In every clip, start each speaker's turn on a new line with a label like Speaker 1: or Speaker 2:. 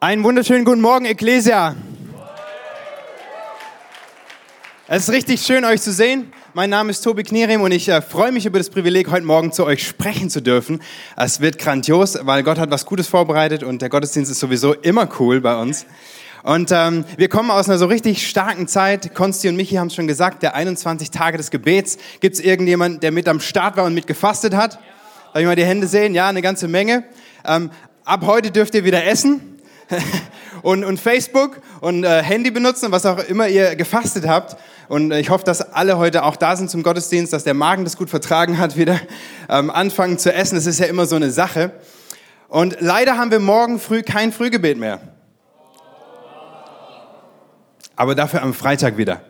Speaker 1: Einen wunderschönen guten Morgen, Ecclesia. Es ist richtig schön, euch zu sehen. Mein Name ist Tobi Knierim und ich äh, freue mich über das Privileg, heute Morgen zu euch sprechen zu dürfen. Es wird grandios, weil Gott hat was Gutes vorbereitet und der Gottesdienst ist sowieso immer cool bei uns. Und ähm, wir kommen aus einer so richtig starken Zeit. Konsti und Michi haben es schon gesagt, der 21 Tage des Gebets. Gibt es irgendjemanden, der mit am Start war und mit gefastet hat? Darf ich mal die Hände sehen? Ja, eine ganze Menge. Ähm, ab heute dürft ihr wieder essen. und, und Facebook und äh, Handy benutzen, was auch immer ihr gefastet habt. Und äh, ich hoffe, dass alle heute auch da sind zum Gottesdienst, dass der Magen das gut vertragen hat, wieder ähm, anfangen zu essen. Das ist ja immer so eine Sache. Und leider haben wir morgen früh kein Frühgebet mehr. Aber dafür am Freitag wieder.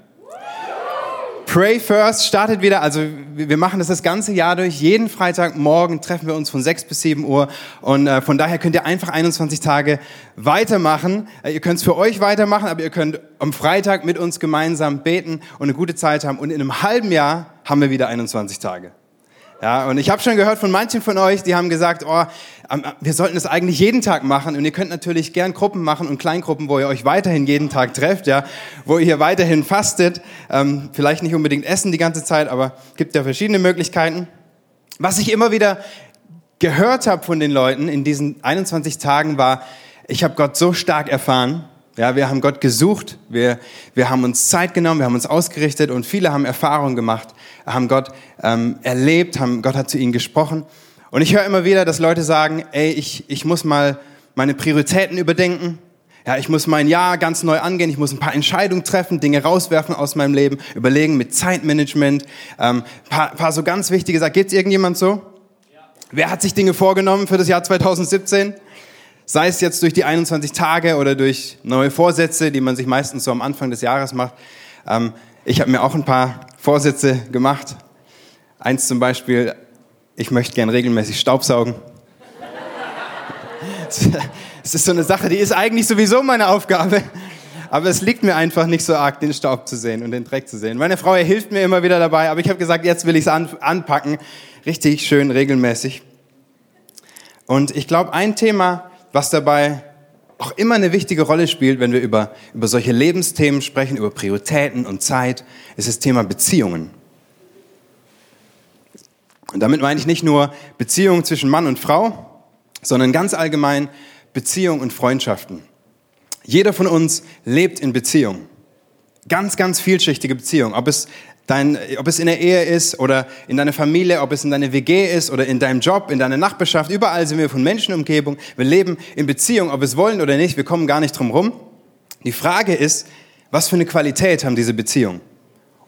Speaker 1: Pray First startet wieder, also wir machen das das ganze Jahr durch. Jeden Freitagmorgen treffen wir uns von 6 bis 7 Uhr und äh, von daher könnt ihr einfach 21 Tage weitermachen. Äh, ihr könnt es für euch weitermachen, aber ihr könnt am Freitag mit uns gemeinsam beten und eine gute Zeit haben und in einem halben Jahr haben wir wieder 21 Tage. Ja, und ich habe schon gehört von manchen von euch, die haben gesagt, oh, wir sollten es eigentlich jeden Tag machen. Und ihr könnt natürlich gern Gruppen machen und Kleingruppen, wo ihr euch weiterhin jeden Tag trefft, ja, wo ihr weiterhin fastet. Ähm, vielleicht nicht unbedingt essen die ganze Zeit, aber gibt ja verschiedene Möglichkeiten. Was ich immer wieder gehört habe von den Leuten in diesen 21 Tagen war, ich habe Gott so stark erfahren, ja, wir haben Gott gesucht, wir, wir haben uns Zeit genommen, wir haben uns ausgerichtet und viele haben Erfahrungen gemacht, haben Gott ähm, erlebt, haben, Gott hat zu ihnen gesprochen. Und ich höre immer wieder, dass Leute sagen, ey, ich, ich muss mal meine Prioritäten überdenken. Ja, ich muss mein Jahr ganz neu angehen, ich muss ein paar Entscheidungen treffen, Dinge rauswerfen aus meinem Leben, überlegen mit Zeitmanagement, ähm, paar, paar so ganz wichtige Sachen. Geht's irgendjemand so? Ja. Wer hat sich Dinge vorgenommen für das Jahr 2017? Sei es jetzt durch die 21 Tage oder durch neue Vorsätze, die man sich meistens so am Anfang des Jahres macht. Ähm, ich habe mir auch ein paar Vorsätze gemacht. Eins zum Beispiel, ich möchte gern regelmäßig Staubsaugen. Es ist so eine Sache, die ist eigentlich sowieso meine Aufgabe. Aber es liegt mir einfach nicht so arg, den Staub zu sehen und den Dreck zu sehen. Meine Frau hilft mir immer wieder dabei, aber ich habe gesagt, jetzt will ich es anpacken. Richtig schön regelmäßig. Und ich glaube, ein Thema, was dabei auch immer eine wichtige Rolle spielt, wenn wir über, über solche Lebensthemen sprechen, über Prioritäten und Zeit, ist das Thema Beziehungen. Und damit meine ich nicht nur Beziehungen zwischen Mann und Frau, sondern ganz allgemein Beziehungen und Freundschaften. Jeder von uns lebt in Beziehungen. Ganz, ganz vielschichtige Beziehungen. Ob es Dein, ob es in der Ehe ist oder in deiner Familie, ob es in deiner WG ist oder in deinem Job, in deiner Nachbarschaft, überall sind wir von Menschenumgebung. Wir leben in Beziehung, ob wir es wollen oder nicht, wir kommen gar nicht drum rum. Die Frage ist, was für eine Qualität haben diese Beziehungen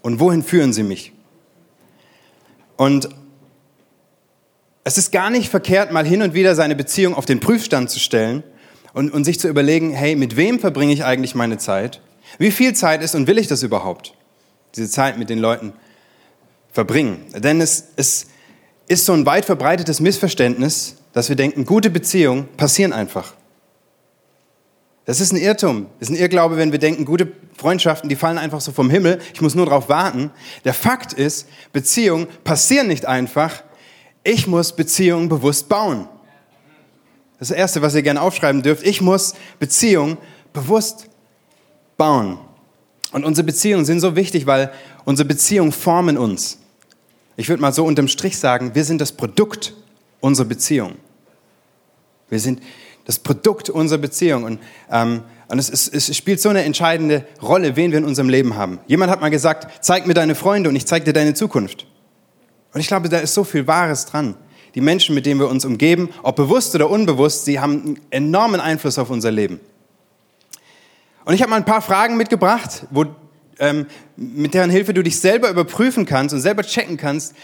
Speaker 1: und wohin führen sie mich? Und es ist gar nicht verkehrt, mal hin und wieder seine Beziehung auf den Prüfstand zu stellen und, und sich zu überlegen, hey, mit wem verbringe ich eigentlich meine Zeit? Wie viel Zeit ist und will ich das überhaupt? Diese Zeit mit den Leuten verbringen. Denn es, es ist so ein weit verbreitetes Missverständnis, dass wir denken, gute Beziehungen passieren einfach. Das ist ein Irrtum, das ist ein Irrglaube, wenn wir denken, gute Freundschaften, die fallen einfach so vom Himmel, ich muss nur darauf warten. Der Fakt ist, Beziehungen passieren nicht einfach, ich muss Beziehungen bewusst bauen. Das Erste, was ihr gerne aufschreiben dürft. Ich muss Beziehungen bewusst bauen. Und unsere Beziehungen sind so wichtig, weil unsere Beziehungen formen uns. Ich würde mal so unterm Strich sagen, wir sind das Produkt unserer Beziehung. Wir sind das Produkt unserer Beziehung. Und, ähm, und es, ist, es spielt so eine entscheidende Rolle, wen wir in unserem Leben haben. Jemand hat mal gesagt, zeig mir deine Freunde und ich zeig dir deine Zukunft. Und ich glaube, da ist so viel Wahres dran. Die Menschen, mit denen wir uns umgeben, ob bewusst oder unbewusst, sie haben einen enormen Einfluss auf unser Leben. Und ich habe mal ein paar Fragen mitgebracht, wo, ähm, mit deren Hilfe du dich selber überprüfen kannst und selber checken kannst,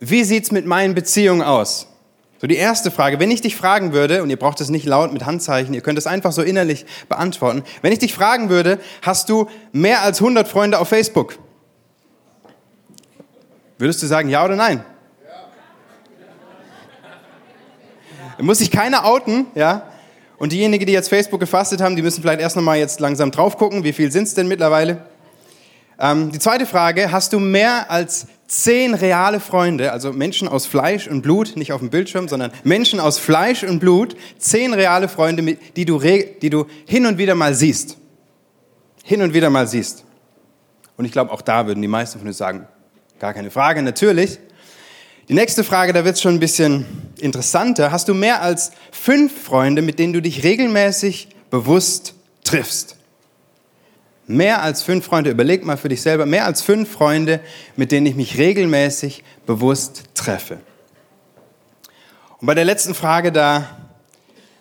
Speaker 1: wie sieht's mit meinen Beziehungen aus? So die erste Frage, wenn ich dich fragen würde, und ihr braucht es nicht laut mit Handzeichen, ihr könnt es einfach so innerlich beantworten, wenn ich dich fragen würde, hast du mehr als 100 Freunde auf Facebook? Würdest du sagen ja oder nein? Ja. Muss sich keiner outen, ja? Und diejenigen, die jetzt Facebook gefastet haben, die müssen vielleicht erst nochmal jetzt langsam drauf gucken, wie viel sind es denn mittlerweile? Ähm, die zweite Frage, hast du mehr als zehn reale Freunde, also Menschen aus Fleisch und Blut, nicht auf dem Bildschirm, sondern Menschen aus Fleisch und Blut, zehn reale Freunde, die du, die du hin und wieder mal siehst. Hin und wieder mal siehst. Und ich glaube, auch da würden die meisten von uns sagen, gar keine Frage, natürlich. Die nächste Frage, da wird es schon ein bisschen interessanter. Hast du mehr als fünf Freunde, mit denen du dich regelmäßig bewusst triffst? Mehr als fünf Freunde, überleg mal für dich selber, mehr als fünf Freunde, mit denen ich mich regelmäßig bewusst treffe. Und bei der letzten Frage, da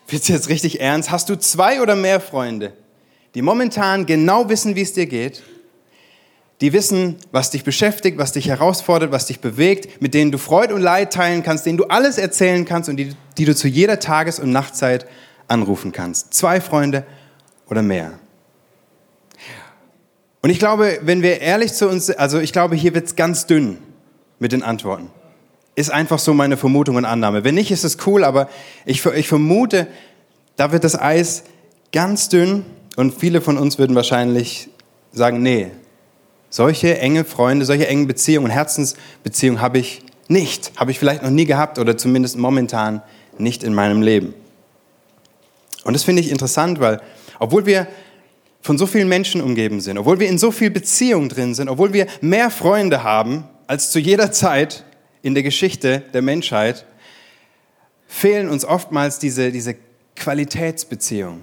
Speaker 1: wird es jetzt richtig ernst. Hast du zwei oder mehr Freunde, die momentan genau wissen, wie es dir geht, die wissen, was dich beschäftigt, was dich herausfordert, was dich bewegt, mit denen du Freude und Leid teilen kannst, denen du alles erzählen kannst und die, die du zu jeder Tages- und Nachtzeit anrufen kannst. Zwei Freunde oder mehr. Und ich glaube, wenn wir ehrlich zu uns, also ich glaube, hier wird es ganz dünn mit den Antworten. Ist einfach so meine Vermutung und Annahme. Wenn nicht, ist es cool, aber ich, ich vermute, da wird das Eis ganz dünn und viele von uns würden wahrscheinlich sagen, nee, solche enge Freunde, solche engen Beziehungen und Herzensbeziehungen habe ich nicht, habe ich vielleicht noch nie gehabt oder zumindest momentan nicht in meinem Leben. Und das finde ich interessant, weil obwohl wir von so vielen Menschen umgeben sind, obwohl wir in so viel Beziehung drin sind, obwohl wir mehr Freunde haben als zu jeder Zeit in der Geschichte der Menschheit, fehlen uns oftmals diese, diese Qualitätsbeziehungen,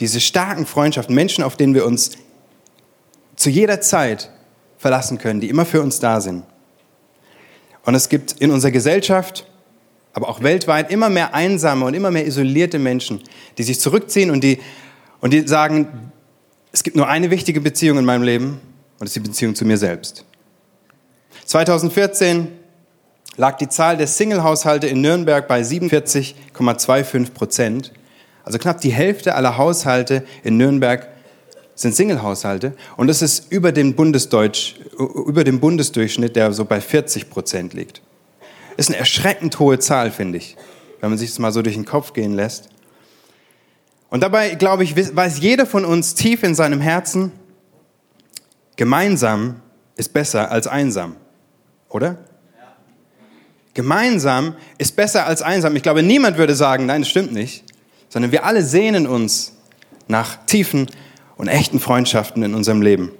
Speaker 1: diese starken Freundschaften, Menschen, auf denen wir uns zu jeder Zeit verlassen können, die immer für uns da sind. Und es gibt in unserer Gesellschaft, aber auch weltweit immer mehr einsame und immer mehr isolierte Menschen, die sich zurückziehen und die, und die sagen, es gibt nur eine wichtige Beziehung in meinem Leben und das ist die Beziehung zu mir selbst. 2014 lag die Zahl der Single-Haushalte in Nürnberg bei 47,25 Prozent. Also knapp die Hälfte aller Haushalte in Nürnberg sind Single-Haushalte und das ist über dem, Bundesdeutsch, über dem Bundesdurchschnitt, der so bei 40 Prozent liegt. Ist eine erschreckend hohe Zahl, finde ich, wenn man sich das mal so durch den Kopf gehen lässt. Und dabei, glaube ich, weiß jeder von uns tief in seinem Herzen, gemeinsam ist besser als einsam. Oder? Gemeinsam ist besser als einsam. Ich glaube, niemand würde sagen, nein, das stimmt nicht, sondern wir alle sehnen uns nach tiefen und echten Freundschaften in unserem Leben.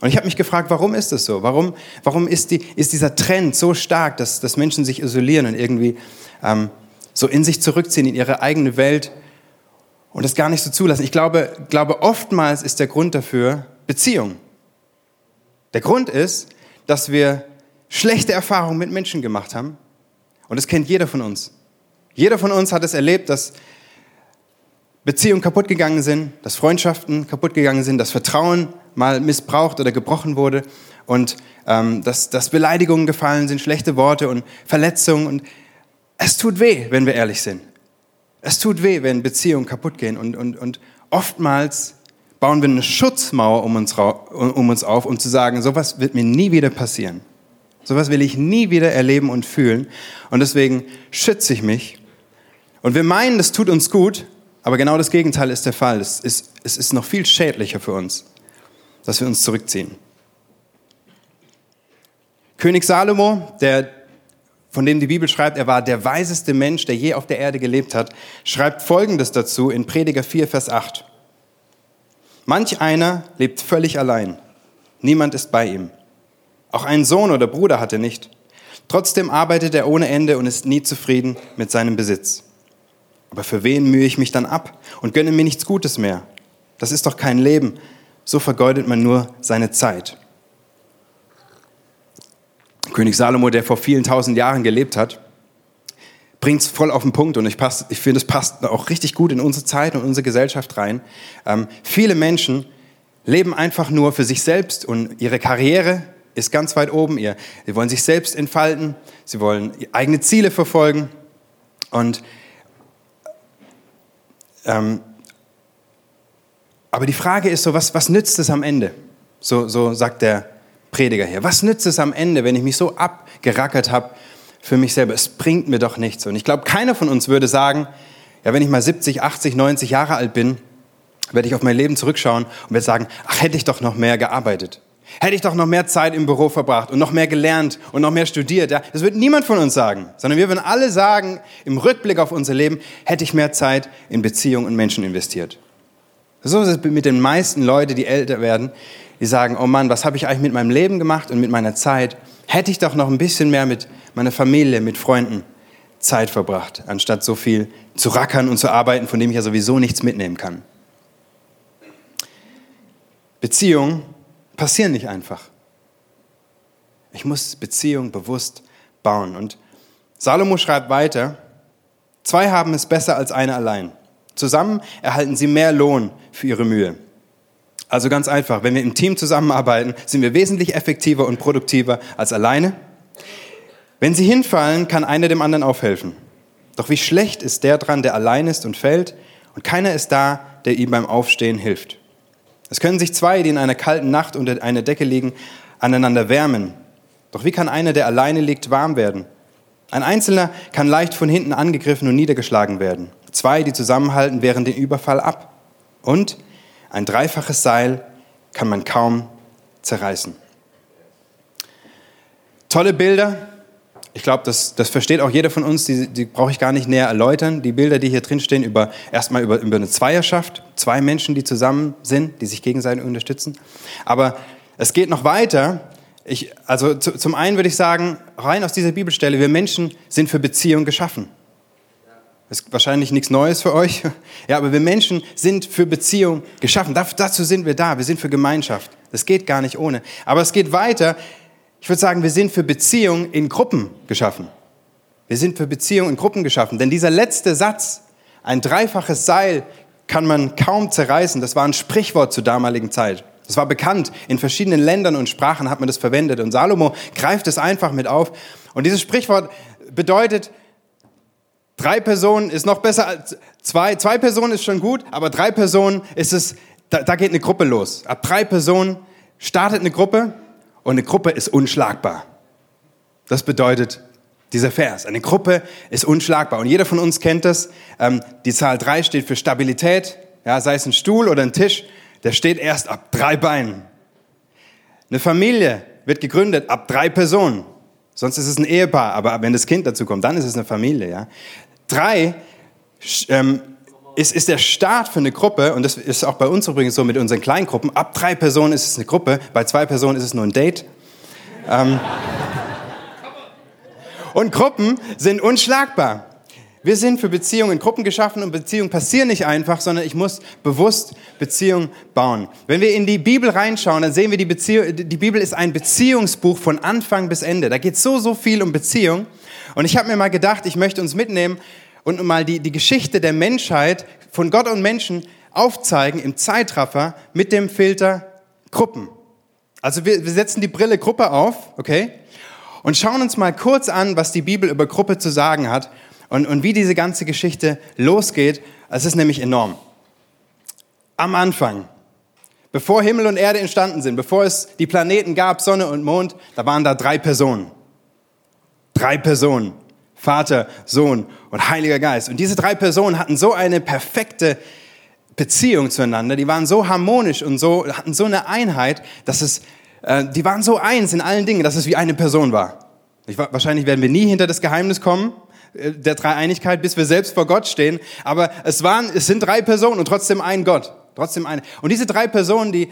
Speaker 1: Und ich habe mich gefragt, warum ist das so? Warum, warum ist, die, ist dieser Trend so stark, dass, dass Menschen sich isolieren und irgendwie ähm, so in sich zurückziehen, in ihre eigene Welt und das gar nicht so zulassen. Ich glaube, glaube, oftmals ist der Grund dafür Beziehung. Der Grund ist, dass wir schlechte Erfahrungen mit Menschen gemacht haben. Und das kennt jeder von uns. Jeder von uns hat es erlebt, dass Beziehungen kaputt gegangen sind, dass Freundschaften kaputt gegangen sind, dass Vertrauen mal missbraucht oder gebrochen wurde und ähm, dass, dass Beleidigungen gefallen sind, schlechte Worte und Verletzungen. Und es tut weh, wenn wir ehrlich sind. Es tut weh, wenn Beziehungen kaputt gehen und, und, und oftmals bauen wir eine Schutzmauer um uns, um uns auf, um zu sagen, sowas wird mir nie wieder passieren. Sowas will ich nie wieder erleben und fühlen. Und deswegen schütze ich mich. Und wir meinen, das tut uns gut, aber genau das Gegenteil ist der Fall. Es ist, es ist noch viel schädlicher für uns, dass wir uns zurückziehen. König Salomo, der von dem die Bibel schreibt, er war der weiseste Mensch, der je auf der Erde gelebt hat, schreibt Folgendes dazu in Prediger 4, Vers 8. Manch einer lebt völlig allein. Niemand ist bei ihm. Auch einen Sohn oder Bruder hat er nicht. Trotzdem arbeitet er ohne Ende und ist nie zufrieden mit seinem Besitz. Aber für wen mühe ich mich dann ab und gönne mir nichts Gutes mehr? Das ist doch kein Leben. So vergeudet man nur seine Zeit. König Salomo, der vor vielen tausend Jahren gelebt hat, bringt es voll auf den Punkt und ich, ich finde, es passt auch richtig gut in unsere Zeit und unsere Gesellschaft rein. Ähm, viele Menschen leben einfach nur für sich selbst und ihre Karriere ist ganz weit oben. Sie wollen sich selbst entfalten, sie wollen eigene Ziele verfolgen und ähm, aber die Frage ist so, was, was nützt es am Ende? So, so sagt der Prediger hier. Was nützt es am Ende, wenn ich mich so abgerackert habe für mich selber? Es bringt mir doch nichts. Und ich glaube, keiner von uns würde sagen, ja, wenn ich mal 70, 80, 90 Jahre alt bin, werde ich auf mein Leben zurückschauen und werde sagen, ach, hätte ich doch noch mehr gearbeitet. Hätte ich doch noch mehr Zeit im Büro verbracht und noch mehr gelernt und noch mehr studiert. Ja? Das wird niemand von uns sagen, sondern wir würden alle sagen, im Rückblick auf unser Leben, hätte ich mehr Zeit in Beziehungen und Menschen investiert. So ist es mit den meisten Leuten, die älter werden, die sagen, oh Mann, was habe ich eigentlich mit meinem Leben gemacht und mit meiner Zeit? Hätte ich doch noch ein bisschen mehr mit meiner Familie, mit Freunden Zeit verbracht, anstatt so viel zu rackern und zu arbeiten, von dem ich ja sowieso nichts mitnehmen kann. Beziehungen passieren nicht einfach. Ich muss Beziehungen bewusst bauen. Und Salomo schreibt weiter, zwei haben es besser als eine allein. Zusammen erhalten sie mehr Lohn für ihre Mühe. Also ganz einfach, wenn wir im Team zusammenarbeiten, sind wir wesentlich effektiver und produktiver als alleine. Wenn sie hinfallen, kann einer dem anderen aufhelfen. Doch wie schlecht ist der dran, der allein ist und fällt, und keiner ist da, der ihm beim Aufstehen hilft. Es können sich zwei, die in einer kalten Nacht unter einer Decke liegen, aneinander wärmen. Doch wie kann einer, der alleine liegt, warm werden? Ein Einzelner kann leicht von hinten angegriffen und niedergeschlagen werden. Zwei, die zusammenhalten, wehren den Überfall ab. Und ein dreifaches Seil kann man kaum zerreißen. Tolle Bilder. Ich glaube, das, das versteht auch jeder von uns, die, die brauche ich gar nicht näher erläutern. Die Bilder, die hier drin stehen, über, erstmal über, über eine Zweierschaft, zwei Menschen, die zusammen sind, die sich gegenseitig unterstützen. Aber es geht noch weiter. Ich, also zu, zum einen würde ich sagen, rein aus dieser Bibelstelle, wir Menschen sind für Beziehung geschaffen. Ist wahrscheinlich nichts Neues für euch. Ja, aber wir Menschen sind für Beziehung geschaffen. dazu sind wir da. Wir sind für Gemeinschaft. Das geht gar nicht ohne. Aber es geht weiter. Ich würde sagen, wir sind für Beziehung in Gruppen geschaffen. Wir sind für Beziehung in Gruppen geschaffen. Denn dieser letzte Satz, ein dreifaches Seil kann man kaum zerreißen, das war ein Sprichwort zur damaligen Zeit. Das war bekannt. In verschiedenen Ländern und Sprachen hat man das verwendet. Und Salomo greift es einfach mit auf. Und dieses Sprichwort bedeutet, Drei Personen ist noch besser als zwei. Zwei Personen ist schon gut, aber drei Personen ist es, da, da geht eine Gruppe los. Ab drei Personen startet eine Gruppe und eine Gruppe ist unschlagbar. Das bedeutet dieser Vers. Eine Gruppe ist unschlagbar. Und jeder von uns kennt das. Ähm, die Zahl drei steht für Stabilität. Ja, sei es ein Stuhl oder ein Tisch, der steht erst ab drei Beinen. Eine Familie wird gegründet ab drei Personen. Sonst ist es ein Ehepaar, aber wenn das Kind dazu kommt, dann ist es eine Familie. Ja? Drei ähm, ist, ist der Start für eine Gruppe, und das ist auch bei uns übrigens so mit unseren Kleingruppen. Ab drei Personen ist es eine Gruppe, bei zwei Personen ist es nur ein Date. Ähm, und Gruppen sind unschlagbar. Wir sind für Beziehungen in Gruppen geschaffen und Beziehungen passieren nicht einfach, sondern ich muss bewusst Beziehungen bauen. Wenn wir in die Bibel reinschauen, dann sehen wir, die, Beziehung, die Bibel ist ein Beziehungsbuch von Anfang bis Ende. Da geht so, so viel um Beziehung. Und ich habe mir mal gedacht, ich möchte uns mitnehmen und mal die, die Geschichte der Menschheit von Gott und Menschen aufzeigen im Zeitraffer mit dem Filter Gruppen. Also wir, wir setzen die Brille Gruppe auf, okay? Und schauen uns mal kurz an, was die Bibel über Gruppe zu sagen hat und, und wie diese ganze Geschichte losgeht. Es ist nämlich enorm. Am Anfang, bevor Himmel und Erde entstanden sind, bevor es die Planeten gab, Sonne und Mond, da waren da drei Personen. Drei Personen. Vater, Sohn und Heiliger Geist. Und diese drei Personen hatten so eine perfekte Beziehung zueinander. Die waren so harmonisch und so, hatten so eine Einheit, dass es, äh, die waren so eins in allen Dingen, dass es wie eine Person war. Ich, wahrscheinlich werden wir nie hinter das Geheimnis kommen äh, der Dreieinigkeit, bis wir selbst vor Gott stehen. Aber es waren, es sind drei Personen und trotzdem ein Gott. Trotzdem eine. Und diese drei Personen, die,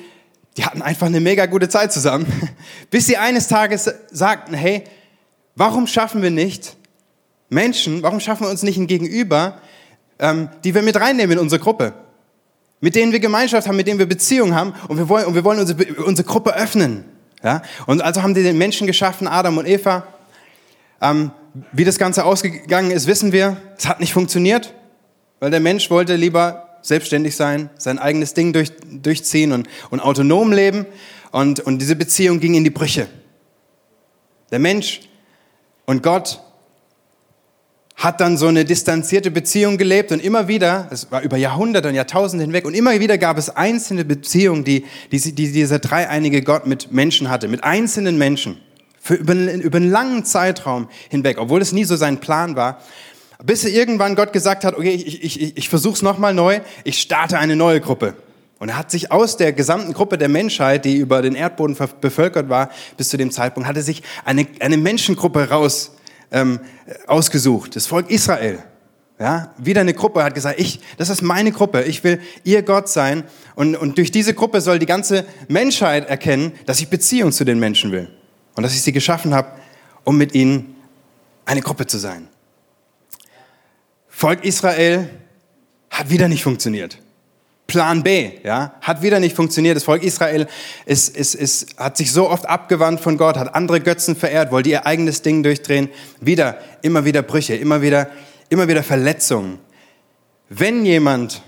Speaker 1: die hatten einfach eine mega gute Zeit zusammen. Bis sie eines Tages sagten, hey, Warum schaffen wir nicht Menschen, warum schaffen wir uns nicht ein Gegenüber, ähm, die wir mit reinnehmen in unsere Gruppe? Mit denen wir Gemeinschaft haben, mit denen wir Beziehung haben und wir wollen, und wir wollen unsere, unsere Gruppe öffnen. Ja? Und also haben die den Menschen geschaffen, Adam und Eva. Ähm, wie das Ganze ausgegangen ist, wissen wir. Es hat nicht funktioniert, weil der Mensch wollte lieber selbstständig sein, sein eigenes Ding durch, durchziehen und, und autonom leben. Und, und diese Beziehung ging in die Brüche. Der Mensch und Gott hat dann so eine distanzierte Beziehung gelebt und immer wieder, es war über Jahrhunderte und Jahrtausende hinweg, und immer wieder gab es einzelne Beziehungen, die, die, die dieser dreieinige Gott mit Menschen hatte, mit einzelnen Menschen, für über, über einen langen Zeitraum hinweg, obwohl es nie so sein Plan war, bis irgendwann Gott gesagt hat, okay, ich, ich, ich, ich versuche es nochmal neu, ich starte eine neue Gruppe. Und er hat sich aus der gesamten Gruppe der Menschheit, die über den Erdboden bevölkert war, bis zu dem Zeitpunkt, hatte sich eine, eine Menschengruppe raus, ähm, ausgesucht, das Volk Israel. Ja, wieder eine Gruppe hat gesagt, ich, das ist meine Gruppe, ich will ihr Gott sein. Und, und durch diese Gruppe soll die ganze Menschheit erkennen, dass ich Beziehung zu den Menschen will. Und dass ich sie geschaffen habe, um mit ihnen eine Gruppe zu sein. Volk Israel hat wieder nicht funktioniert. Plan B, ja, hat wieder nicht funktioniert. Das Volk Israel ist, ist, ist, hat sich so oft abgewandt von Gott, hat andere Götzen verehrt, wollte ihr eigenes Ding durchdrehen. Wieder, immer wieder Brüche, immer wieder, immer wieder Verletzungen. Wenn jemand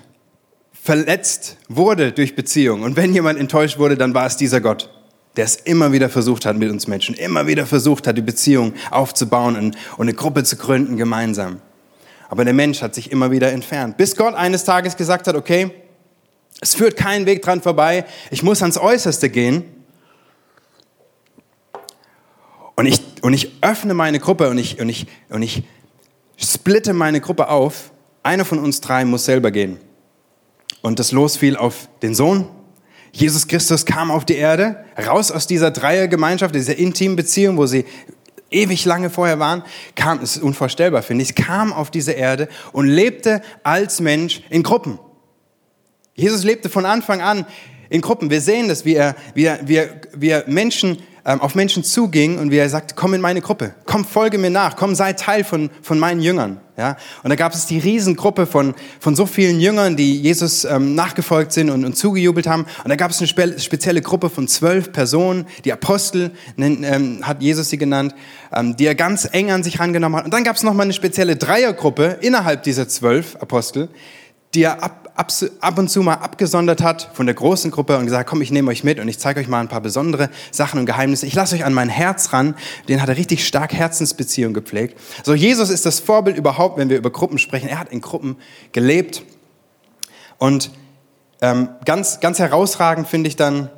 Speaker 1: verletzt wurde durch Beziehung und wenn jemand enttäuscht wurde, dann war es dieser Gott, der es immer wieder versucht hat mit uns Menschen, immer wieder versucht hat, die Beziehung aufzubauen und, und eine Gruppe zu gründen gemeinsam. Aber der Mensch hat sich immer wieder entfernt, bis Gott eines Tages gesagt hat, okay, es führt kein Weg dran vorbei. Ich muss ans Äußerste gehen. Und ich, und ich öffne meine Gruppe und ich, und, ich, und ich splitte meine Gruppe auf. Einer von uns drei muss selber gehen. Und das Los fiel auf den Sohn. Jesus Christus kam auf die Erde, raus aus dieser Dreiergemeinschaft, dieser intimen Beziehung, wo sie ewig lange vorher waren, kam, es ist unvorstellbar, finde ich, kam auf diese Erde und lebte als Mensch in Gruppen. Jesus lebte von Anfang an in Gruppen. Wir sehen das, wie er, wie er, wie er, wie er Menschen, ähm, auf Menschen zuging und wie er sagt, komm in meine Gruppe, komm, folge mir nach, komm, sei Teil von, von meinen Jüngern. Ja? Und da gab es die Riesengruppe von, von so vielen Jüngern, die Jesus ähm, nachgefolgt sind und, und zugejubelt haben. Und da gab es eine spe spezielle Gruppe von zwölf Personen, die Apostel ähm, hat Jesus sie genannt, ähm, die er ganz eng an sich rangenommen hat. Und dann gab es nochmal eine spezielle Dreiergruppe innerhalb dieser zwölf Apostel, die er ab, ab, und zu mal abgesondert hat von der großen Gruppe und gesagt, komm, ich nehme euch mit und ich zeige euch mal ein paar besondere Sachen und Geheimnisse. Ich lasse euch an mein Herz ran. Den hat er richtig stark Herzensbeziehung gepflegt. So, Jesus ist das Vorbild überhaupt, wenn wir über Gruppen sprechen. Er hat in Gruppen gelebt. Und ähm, ganz, ganz herausragend finde ich dann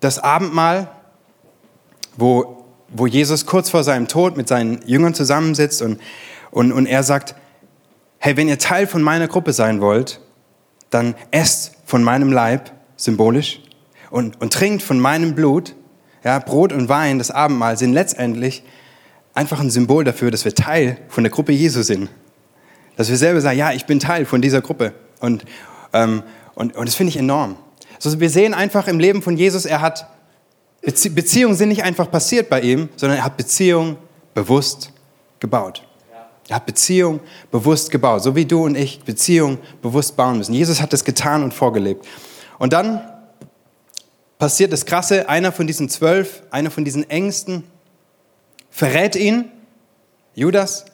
Speaker 1: das Abendmahl, wo, wo Jesus kurz vor seinem Tod mit seinen Jüngern zusammensitzt und, und, und er sagt, hey, wenn ihr Teil von meiner Gruppe sein wollt, dann esst von meinem Leib, symbolisch, und, und trinkt von meinem Blut. Ja, Brot und Wein, das Abendmahl, sind letztendlich einfach ein Symbol dafür, dass wir Teil von der Gruppe Jesu sind. Dass wir selber sagen, ja, ich bin Teil von dieser Gruppe. Und, ähm, und, und das finde ich enorm. Also wir sehen einfach im Leben von Jesus, er hat, Beziehungen sind nicht einfach passiert bei ihm, sondern er hat Beziehungen bewusst gebaut. Er hat Beziehung bewusst gebaut, so wie du und ich Beziehung bewusst bauen müssen. Jesus hat das getan und vorgelebt. Und dann passiert das Krasse, einer von diesen zwölf, einer von diesen Ängsten verrät ihn, Judas,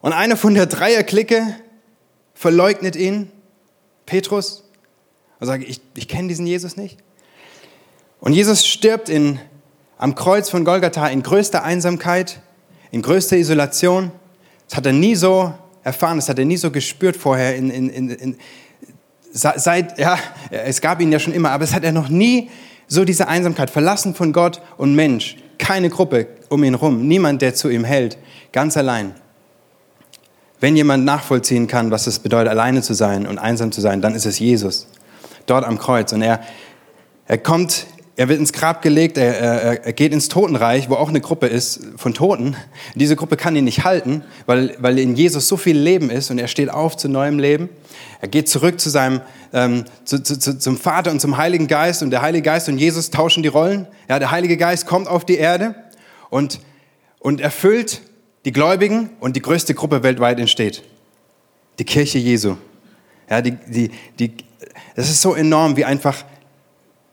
Speaker 1: und einer von der Dreierklicke verleugnet ihn, Petrus, und sagt, ich, ich kenne diesen Jesus nicht. Und Jesus stirbt in, am Kreuz von Golgatha in größter Einsamkeit, in größter Isolation. Das hat er nie so erfahren, das hat er nie so gespürt vorher. In, in, in, seit, ja, es gab ihn ja schon immer, aber es hat er noch nie so diese Einsamkeit, verlassen von Gott und Mensch. Keine Gruppe um ihn herum, niemand, der zu ihm hält, ganz allein. Wenn jemand nachvollziehen kann, was es bedeutet, alleine zu sein und einsam zu sein, dann ist es Jesus, dort am Kreuz. Und er, er kommt er wird ins Grab gelegt, er, er, er, geht ins Totenreich, wo auch eine Gruppe ist von Toten. Diese Gruppe kann ihn nicht halten, weil, weil in Jesus so viel Leben ist und er steht auf zu neuem Leben. Er geht zurück zu seinem, ähm, zu, zu, zum Vater und zum Heiligen Geist und der Heilige Geist und Jesus tauschen die Rollen. Ja, der Heilige Geist kommt auf die Erde und, und erfüllt die Gläubigen und die größte Gruppe weltweit entsteht. Die Kirche Jesu. Ja, die, die, die, das ist so enorm, wie einfach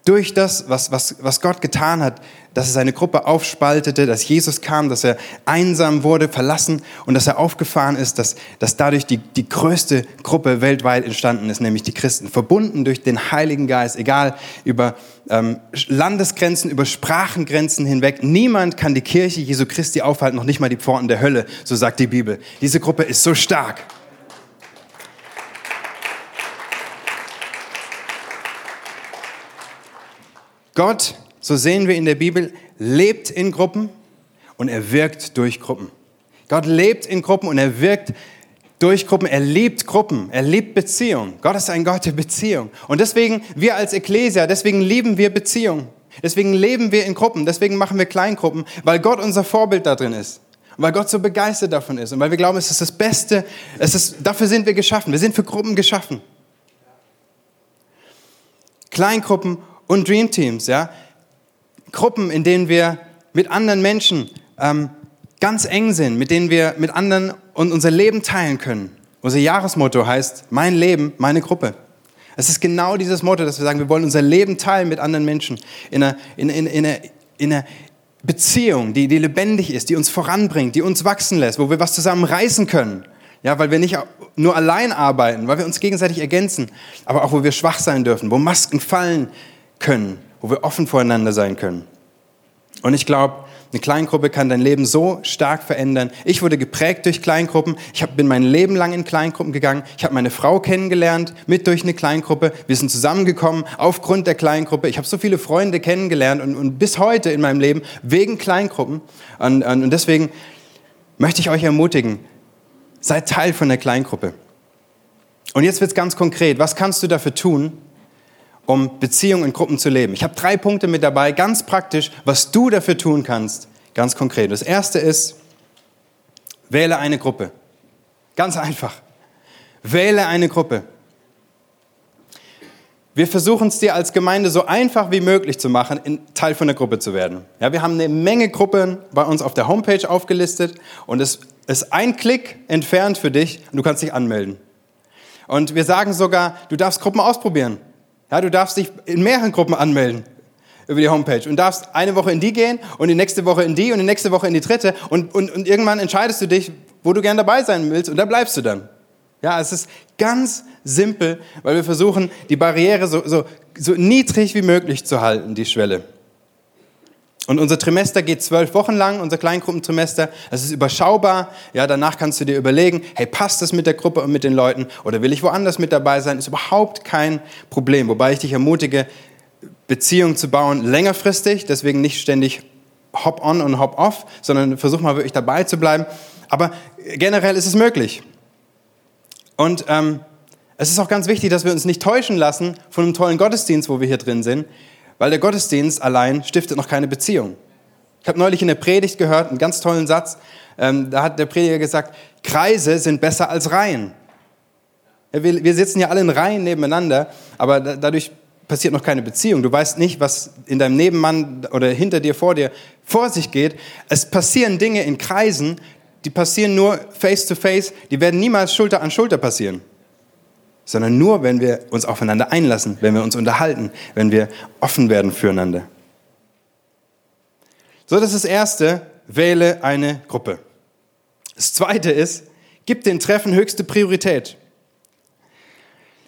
Speaker 1: durch das, was, was, was Gott getan hat, dass er seine Gruppe aufspaltete, dass Jesus kam, dass er einsam wurde, verlassen und dass er aufgefahren ist, dass, dass dadurch die, die größte Gruppe weltweit entstanden ist, nämlich die Christen. Verbunden durch den Heiligen Geist, egal über ähm, Landesgrenzen, über Sprachengrenzen hinweg. Niemand kann die Kirche Jesu Christi aufhalten, noch nicht mal die Pforten der Hölle, so sagt die Bibel. Diese Gruppe ist so stark. Gott, so sehen wir in der Bibel, lebt in Gruppen und er wirkt durch Gruppen. Gott lebt in Gruppen und er wirkt durch Gruppen. Er liebt Gruppen. Er liebt Beziehung. Gott ist ein Gott der Beziehung. Und deswegen, wir als Ekklesia, deswegen lieben wir Beziehung. Deswegen leben wir in Gruppen. Deswegen machen wir Kleingruppen, weil Gott unser Vorbild da drin ist. Und weil Gott so begeistert davon ist. Und weil wir glauben, es ist das Beste. Es ist, dafür sind wir geschaffen. Wir sind für Gruppen geschaffen. Kleingruppen und Dreamteams, ja. Gruppen, in denen wir mit anderen Menschen ähm, ganz eng sind, mit denen wir mit anderen und unser Leben teilen können. Unser Jahresmotto heißt, mein Leben, meine Gruppe. Es ist genau dieses Motto, dass wir sagen, wir wollen unser Leben teilen mit anderen Menschen in einer, in, in, in einer, in einer Beziehung, die, die lebendig ist, die uns voranbringt, die uns wachsen lässt, wo wir was zusammen reißen können. Ja, weil wir nicht nur allein arbeiten, weil wir uns gegenseitig ergänzen, aber auch wo wir schwach sein dürfen, wo Masken fallen können, wo wir offen voreinander sein können. Und ich glaube, eine Kleingruppe kann dein Leben so stark verändern. Ich wurde geprägt durch Kleingruppen. Ich bin mein Leben lang in Kleingruppen gegangen. Ich habe meine Frau kennengelernt, mit durch eine Kleingruppe. Wir sind zusammengekommen aufgrund der Kleingruppe. Ich habe so viele Freunde kennengelernt und, und, bis heute in meinem Leben wegen Kleingruppen. Und, und deswegen möchte ich euch ermutigen, seid Teil von der Kleingruppe. Und jetzt wird es ganz konkret. Was kannst du dafür tun, um Beziehungen in Gruppen zu leben. Ich habe drei Punkte mit dabei, ganz praktisch, was du dafür tun kannst, ganz konkret. Das erste ist, wähle eine Gruppe. Ganz einfach. Wähle eine Gruppe. Wir versuchen es dir als Gemeinde so einfach wie möglich zu machen, Teil von der Gruppe zu werden. Ja, wir haben eine Menge Gruppen bei uns auf der Homepage aufgelistet und es ist ein Klick entfernt für dich und du kannst dich anmelden. Und wir sagen sogar, du darfst Gruppen ausprobieren. Ja, du darfst dich in mehreren Gruppen anmelden über die Homepage und darfst eine Woche in die gehen und die nächste Woche in die und die nächste Woche in die dritte und, und, und irgendwann entscheidest du dich, wo du gern dabei sein willst und da bleibst du dann. Ja, es ist ganz simpel, weil wir versuchen, die Barriere so, so, so niedrig wie möglich zu halten, die Schwelle. Und unser Trimester geht zwölf Wochen lang, unser Kleingruppentrimester. Es ist überschaubar. Ja, danach kannst du dir überlegen, hey, passt das mit der Gruppe und mit den Leuten oder will ich woanders mit dabei sein? Ist überhaupt kein Problem. Wobei ich dich ermutige, Beziehungen zu bauen längerfristig, deswegen nicht ständig hop on und hop off, sondern versuch mal wirklich dabei zu bleiben. Aber generell ist es möglich. Und ähm, es ist auch ganz wichtig, dass wir uns nicht täuschen lassen von einem tollen Gottesdienst, wo wir hier drin sind. Weil der Gottesdienst allein stiftet noch keine Beziehung. Ich habe neulich in der Predigt gehört, einen ganz tollen Satz. Ähm, da hat der Prediger gesagt, Kreise sind besser als Reihen. Ja, wir, wir, sitzen ja alle in Reihen nebeneinander, aber da, dadurch passiert noch keine Beziehung. Du weißt nicht, was in deinem Nebenmann oder hinter dir, vor dir vor sich geht. Es passieren Dinge in Kreisen, die passieren nur face to face, die werden niemals Schulter an Schulter passieren sondern nur, wenn wir uns aufeinander einlassen, wenn wir uns unterhalten, wenn wir offen werden füreinander. So, das ist das Erste, wähle eine Gruppe. Das Zweite ist, gib den Treffen höchste Priorität.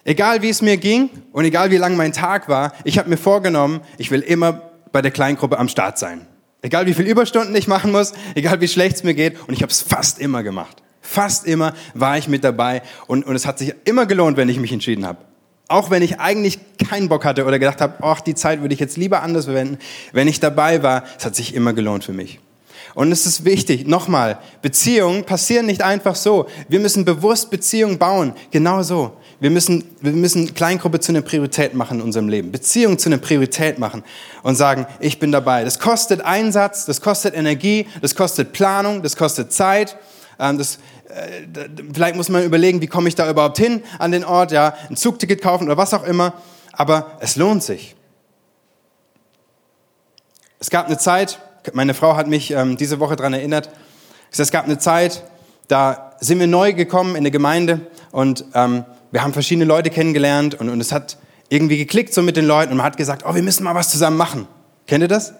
Speaker 1: Egal wie es mir ging und egal wie lang mein Tag war, ich habe mir vorgenommen, ich will immer bei der Kleingruppe am Start sein. Egal wie viele Überstunden ich machen muss, egal wie schlecht es mir geht und ich habe es fast immer gemacht. Fast immer war ich mit dabei und, und es hat sich immer gelohnt, wenn ich mich entschieden habe. Auch wenn ich eigentlich keinen Bock hatte oder gedacht habe, ach, die Zeit würde ich jetzt lieber anders verwenden. Wenn ich dabei war, es hat sich immer gelohnt für mich. Und es ist wichtig, nochmal, Beziehungen passieren nicht einfach so. Wir müssen bewusst Beziehungen bauen, genau so. Wir müssen, wir müssen Kleingruppe zu einer Priorität machen in unserem Leben, Beziehung zu einer Priorität machen und sagen, ich bin dabei. Das kostet Einsatz, das kostet Energie, das kostet Planung, das kostet Zeit. Ähm, das, vielleicht muss man überlegen, wie komme ich da überhaupt hin an den Ort, ja, ein Zugticket kaufen oder was auch immer. Aber es lohnt sich. Es gab eine Zeit, meine Frau hat mich ähm, diese Woche daran erinnert, es gab eine Zeit, da sind wir neu gekommen in eine Gemeinde und ähm, wir haben verschiedene Leute kennengelernt und, und es hat irgendwie geklickt so mit den Leuten und man hat gesagt, oh, wir müssen mal was zusammen machen. Kennt ihr das?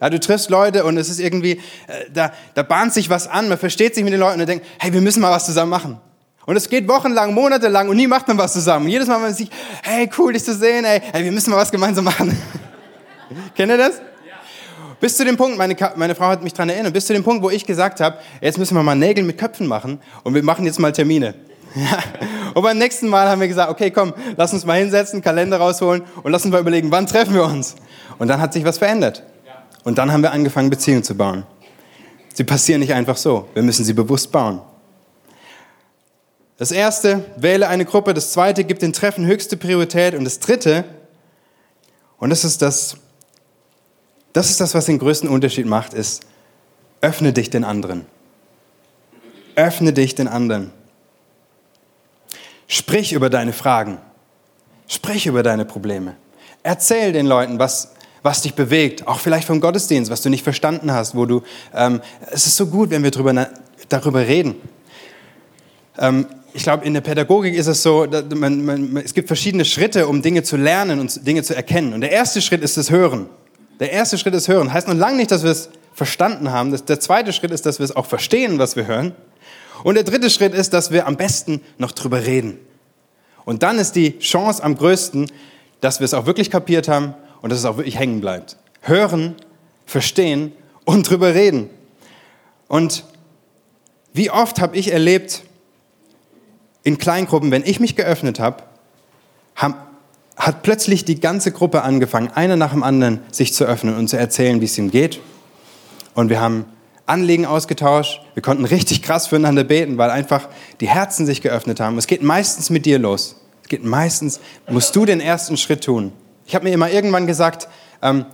Speaker 1: Ja, du triffst Leute und es ist irgendwie, äh, da, da bahnt sich was an, man versteht sich mit den Leuten und denkt, hey, wir müssen mal was zusammen machen. Und es geht wochenlang, monatelang und nie macht man was zusammen. Und jedes Mal, wenn man sich, hey, cool, dich zu sehen, ey, hey, wir müssen mal was gemeinsam machen. Kennt ihr das? Ja. Bis zu dem Punkt, meine, meine Frau hat mich daran erinnert, bis zu dem Punkt, wo ich gesagt habe, jetzt müssen wir mal Nägel mit Köpfen machen und wir machen jetzt mal Termine. Ja. Und beim nächsten Mal haben wir gesagt, okay, komm, lass uns mal hinsetzen, Kalender rausholen und lass uns mal überlegen, wann treffen wir uns. Und dann hat sich was verändert. Und dann haben wir angefangen, Beziehungen zu bauen. Sie passieren nicht einfach so. Wir müssen sie bewusst bauen. Das erste, wähle eine Gruppe. Das zweite, gib den Treffen höchste Priorität. Und das dritte, und das ist das, das ist das, was den größten Unterschied macht, ist, öffne dich den anderen. Öffne dich den anderen. Sprich über deine Fragen. Sprich über deine Probleme. Erzähl den Leuten, was, was dich bewegt, auch vielleicht vom Gottesdienst, was du nicht verstanden hast, wo du, ähm, es ist so gut, wenn wir darüber, darüber reden. Ähm, ich glaube, in der Pädagogik ist es so, man, man, es gibt verschiedene Schritte, um Dinge zu lernen und Dinge zu erkennen. Und der erste Schritt ist das Hören. Der erste Schritt ist Hören. Heißt noch lange nicht, dass wir es verstanden haben. Das, der zweite Schritt ist, dass wir es auch verstehen, was wir hören. Und der dritte Schritt ist, dass wir am besten noch drüber reden. Und dann ist die Chance am größten, dass wir es auch wirklich kapiert haben und dass es auch wirklich hängen bleibt. Hören, verstehen und drüber reden. Und wie oft habe ich erlebt, in Kleingruppen, wenn ich mich geöffnet habe, hat plötzlich die ganze Gruppe angefangen, einer nach dem anderen sich zu öffnen und zu erzählen, wie es ihm geht. Und wir haben Anliegen ausgetauscht. Wir konnten richtig krass füreinander beten, weil einfach die Herzen sich geöffnet haben. Es geht meistens mit dir los. Es geht meistens, musst du den ersten Schritt tun. Ich habe mir immer irgendwann gesagt, ähm,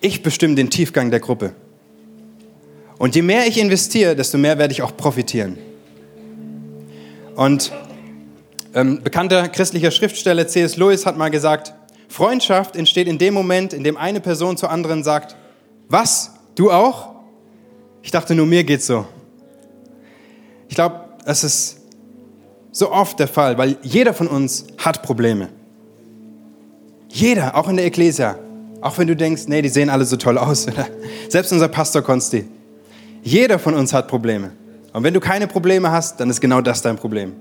Speaker 1: ich bestimme den Tiefgang der Gruppe. Und je mehr ich investiere, desto mehr werde ich auch profitieren. Und ähm, bekannter christlicher Schriftsteller C.S. Lewis hat mal gesagt, Freundschaft entsteht in dem Moment, in dem eine Person zur anderen sagt, was, du auch? Ich dachte nur, mir geht's so. Ich glaube, das ist so oft der Fall, weil jeder von uns hat Probleme. Jeder, auch in der Ekklesia. Auch wenn du denkst, nee, die sehen alle so toll aus. Selbst unser Pastor Konsti. Jeder von uns hat Probleme. Und wenn du keine Probleme hast, dann ist genau das dein Problem.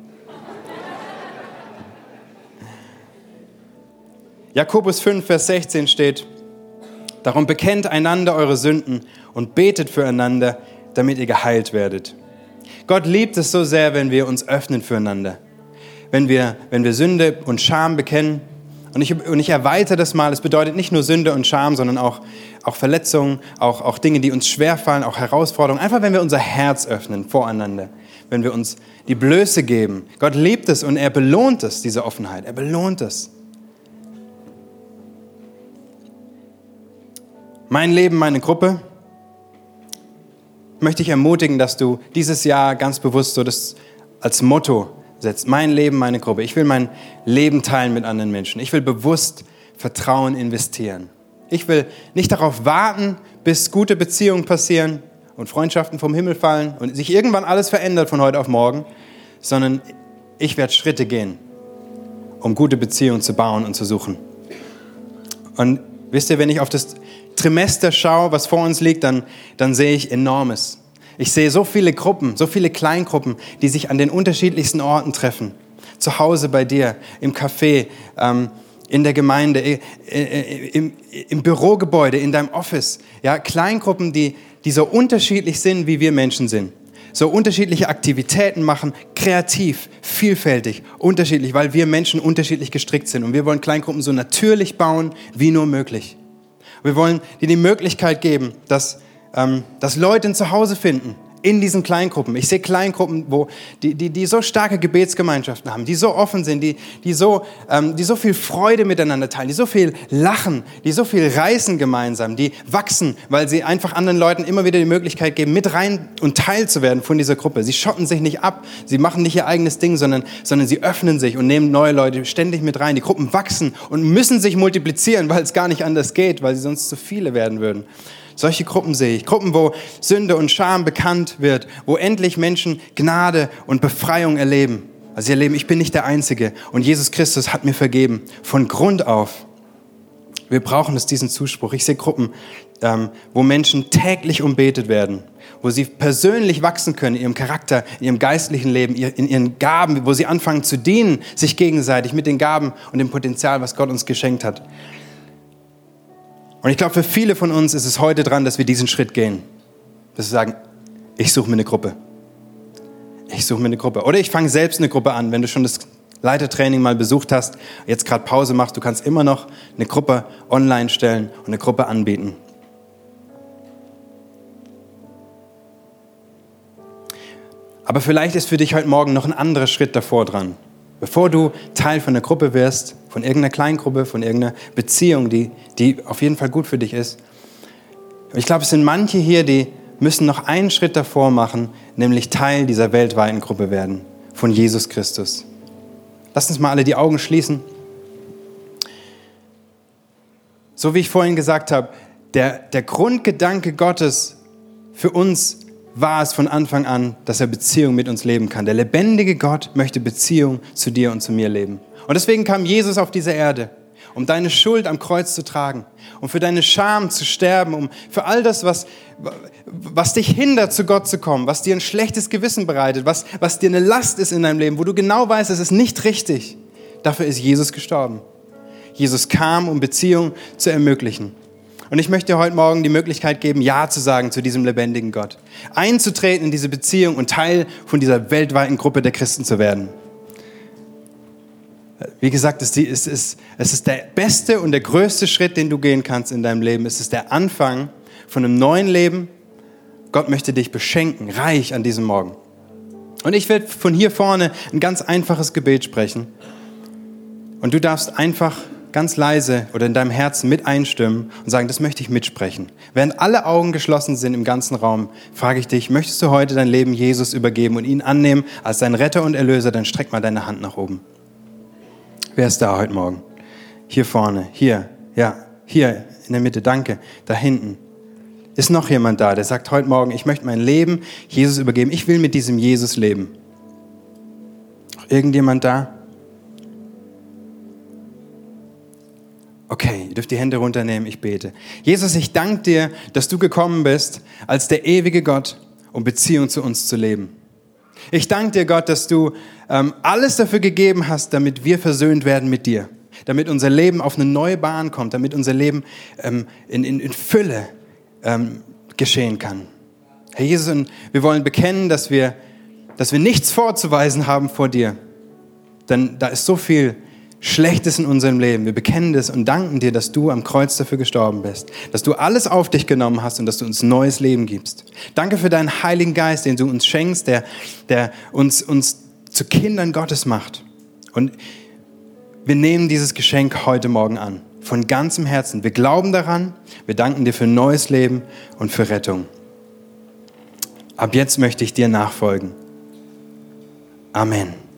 Speaker 1: Jakobus 5, Vers 16 steht, Darum bekennt einander eure Sünden und betet füreinander, damit ihr geheilt werdet. Gott liebt es so sehr, wenn wir uns öffnen füreinander. Wenn wir, wenn wir Sünde und Scham bekennen. Und ich, und ich erweitere das mal. Es bedeutet nicht nur Sünde und Scham, sondern auch, auch Verletzungen, auch, auch Dinge, die uns schwerfallen, auch Herausforderungen. Einfach, wenn wir unser Herz öffnen voreinander. Wenn wir uns die Blöße geben. Gott liebt es und er belohnt es, diese Offenheit. Er belohnt es. Mein Leben, meine Gruppe, möchte ich ermutigen, dass du dieses Jahr ganz bewusst so das als Motto setzt. Mein Leben, meine Gruppe. Ich will mein Leben teilen mit anderen Menschen. Ich will bewusst Vertrauen investieren. Ich will nicht darauf warten, bis gute Beziehungen passieren und Freundschaften vom Himmel fallen und sich irgendwann alles verändert von heute auf morgen, sondern ich werde Schritte gehen, um gute Beziehungen zu bauen und zu suchen. Und wisst ihr, wenn ich auf das Trimester schaue, was vor uns liegt, dann, dann sehe ich enormes. Ich sehe so viele Gruppen, so viele Kleingruppen, die sich an den unterschiedlichsten Orten treffen. Zu Hause bei dir, im Café, ähm, in der Gemeinde, äh, äh, im, im Bürogebäude, in deinem Office. Ja, Kleingruppen, die, die so unterschiedlich sind, wie wir Menschen sind. So unterschiedliche Aktivitäten machen, kreativ, vielfältig, unterschiedlich, weil wir Menschen unterschiedlich gestrickt sind. Und wir wollen Kleingruppen so natürlich bauen, wie nur möglich. Wir wollen dir die Möglichkeit geben, dass, dass Leute ein Zuhause finden in diesen Kleingruppen. Ich sehe Kleingruppen, wo die, die, die so starke Gebetsgemeinschaften haben, die so offen sind, die, die, so, ähm, die so viel Freude miteinander teilen, die so viel lachen, die so viel reißen gemeinsam, die wachsen, weil sie einfach anderen Leuten immer wieder die Möglichkeit geben, mit rein und Teil zu werden von dieser Gruppe. Sie schotten sich nicht ab, sie machen nicht ihr eigenes Ding, sondern, sondern sie öffnen sich und nehmen neue Leute ständig mit rein. Die Gruppen wachsen und müssen sich multiplizieren, weil es gar nicht anders geht, weil sie sonst zu viele werden würden. Solche Gruppen sehe ich. Gruppen, wo Sünde und Scham bekannt wird, wo endlich Menschen Gnade und Befreiung erleben. Also sie erleben, ich bin nicht der Einzige und Jesus Christus hat mir vergeben. Von Grund auf. Wir brauchen es, diesen Zuspruch. Ich sehe Gruppen, ähm, wo Menschen täglich umbetet werden, wo sie persönlich wachsen können in ihrem Charakter, in ihrem geistlichen Leben, in ihren Gaben, wo sie anfangen zu dienen, sich gegenseitig mit den Gaben und dem Potenzial, was Gott uns geschenkt hat. Und ich glaube, für viele von uns ist es heute dran, dass wir diesen Schritt gehen. Dass wir sagen, ich suche mir eine Gruppe. Ich suche mir eine Gruppe. Oder ich fange selbst eine Gruppe an. Wenn du schon das Leitertraining mal besucht hast, jetzt gerade Pause machst, du kannst immer noch eine Gruppe online stellen und eine Gruppe anbieten. Aber vielleicht ist für dich heute Morgen noch ein anderer Schritt davor dran. Bevor du Teil von einer Gruppe wirst, von irgendeiner Kleingruppe, von irgendeiner Beziehung, die, die auf jeden Fall gut für dich ist. Ich glaube, es sind manche hier, die müssen noch einen Schritt davor machen, nämlich Teil dieser weltweiten Gruppe werden, von Jesus Christus. Lass uns mal alle die Augen schließen. So wie ich vorhin gesagt habe, der, der Grundgedanke Gottes für uns war es von Anfang an, dass er Beziehung mit uns leben kann. Der lebendige Gott möchte Beziehung zu dir und zu mir leben. Und deswegen kam Jesus auf diese Erde, um deine Schuld am Kreuz zu tragen, um für deine Scham zu sterben, um für all das, was, was dich hindert, zu Gott zu kommen, was dir ein schlechtes Gewissen bereitet, was, was dir eine Last ist in deinem Leben, wo du genau weißt, es ist nicht richtig. Dafür ist Jesus gestorben. Jesus kam, um Beziehung zu ermöglichen. Und ich möchte heute Morgen die Möglichkeit geben, Ja zu sagen zu diesem lebendigen Gott. Einzutreten in diese Beziehung und Teil von dieser weltweiten Gruppe der Christen zu werden. Wie gesagt, es ist, es ist der beste und der größte Schritt, den du gehen kannst in deinem Leben. Es ist der Anfang von einem neuen Leben. Gott möchte dich beschenken, reich an diesem Morgen. Und ich werde von hier vorne ein ganz einfaches Gebet sprechen. Und du darfst einfach ganz leise oder in deinem Herzen mit einstimmen und sagen, das möchte ich mitsprechen. Während alle Augen geschlossen sind im ganzen Raum, frage ich dich, möchtest du heute dein Leben Jesus übergeben und ihn annehmen als dein Retter und Erlöser, dann streck mal deine Hand nach oben. Wer ist da heute Morgen? Hier vorne, hier, ja, hier in der Mitte, danke, da hinten. Ist noch jemand da, der sagt heute Morgen, ich möchte mein Leben Jesus übergeben, ich will mit diesem Jesus leben. Irgendjemand da? Okay, ihr dürft die Hände runternehmen, ich bete. Jesus, ich danke dir, dass du gekommen bist als der ewige Gott, um Beziehung zu uns zu leben. Ich danke dir, Gott, dass du ähm, alles dafür gegeben hast, damit wir versöhnt werden mit dir, damit unser Leben auf eine neue Bahn kommt, damit unser Leben ähm, in, in, in Fülle ähm, geschehen kann. Herr Jesus, und wir wollen bekennen, dass wir, dass wir nichts vorzuweisen haben vor dir, denn da ist so viel Schlechtes in unserem Leben. Wir bekennen das und danken dir, dass du am Kreuz dafür gestorben bist, dass du alles auf dich genommen hast und dass du uns neues Leben gibst. Danke für deinen Heiligen Geist, den du uns schenkst, der, der uns, uns zu Kindern Gottes macht. Und wir nehmen dieses Geschenk heute Morgen an, von ganzem Herzen. Wir glauben daran, wir danken dir für neues Leben und für Rettung. Ab jetzt möchte ich dir nachfolgen. Amen.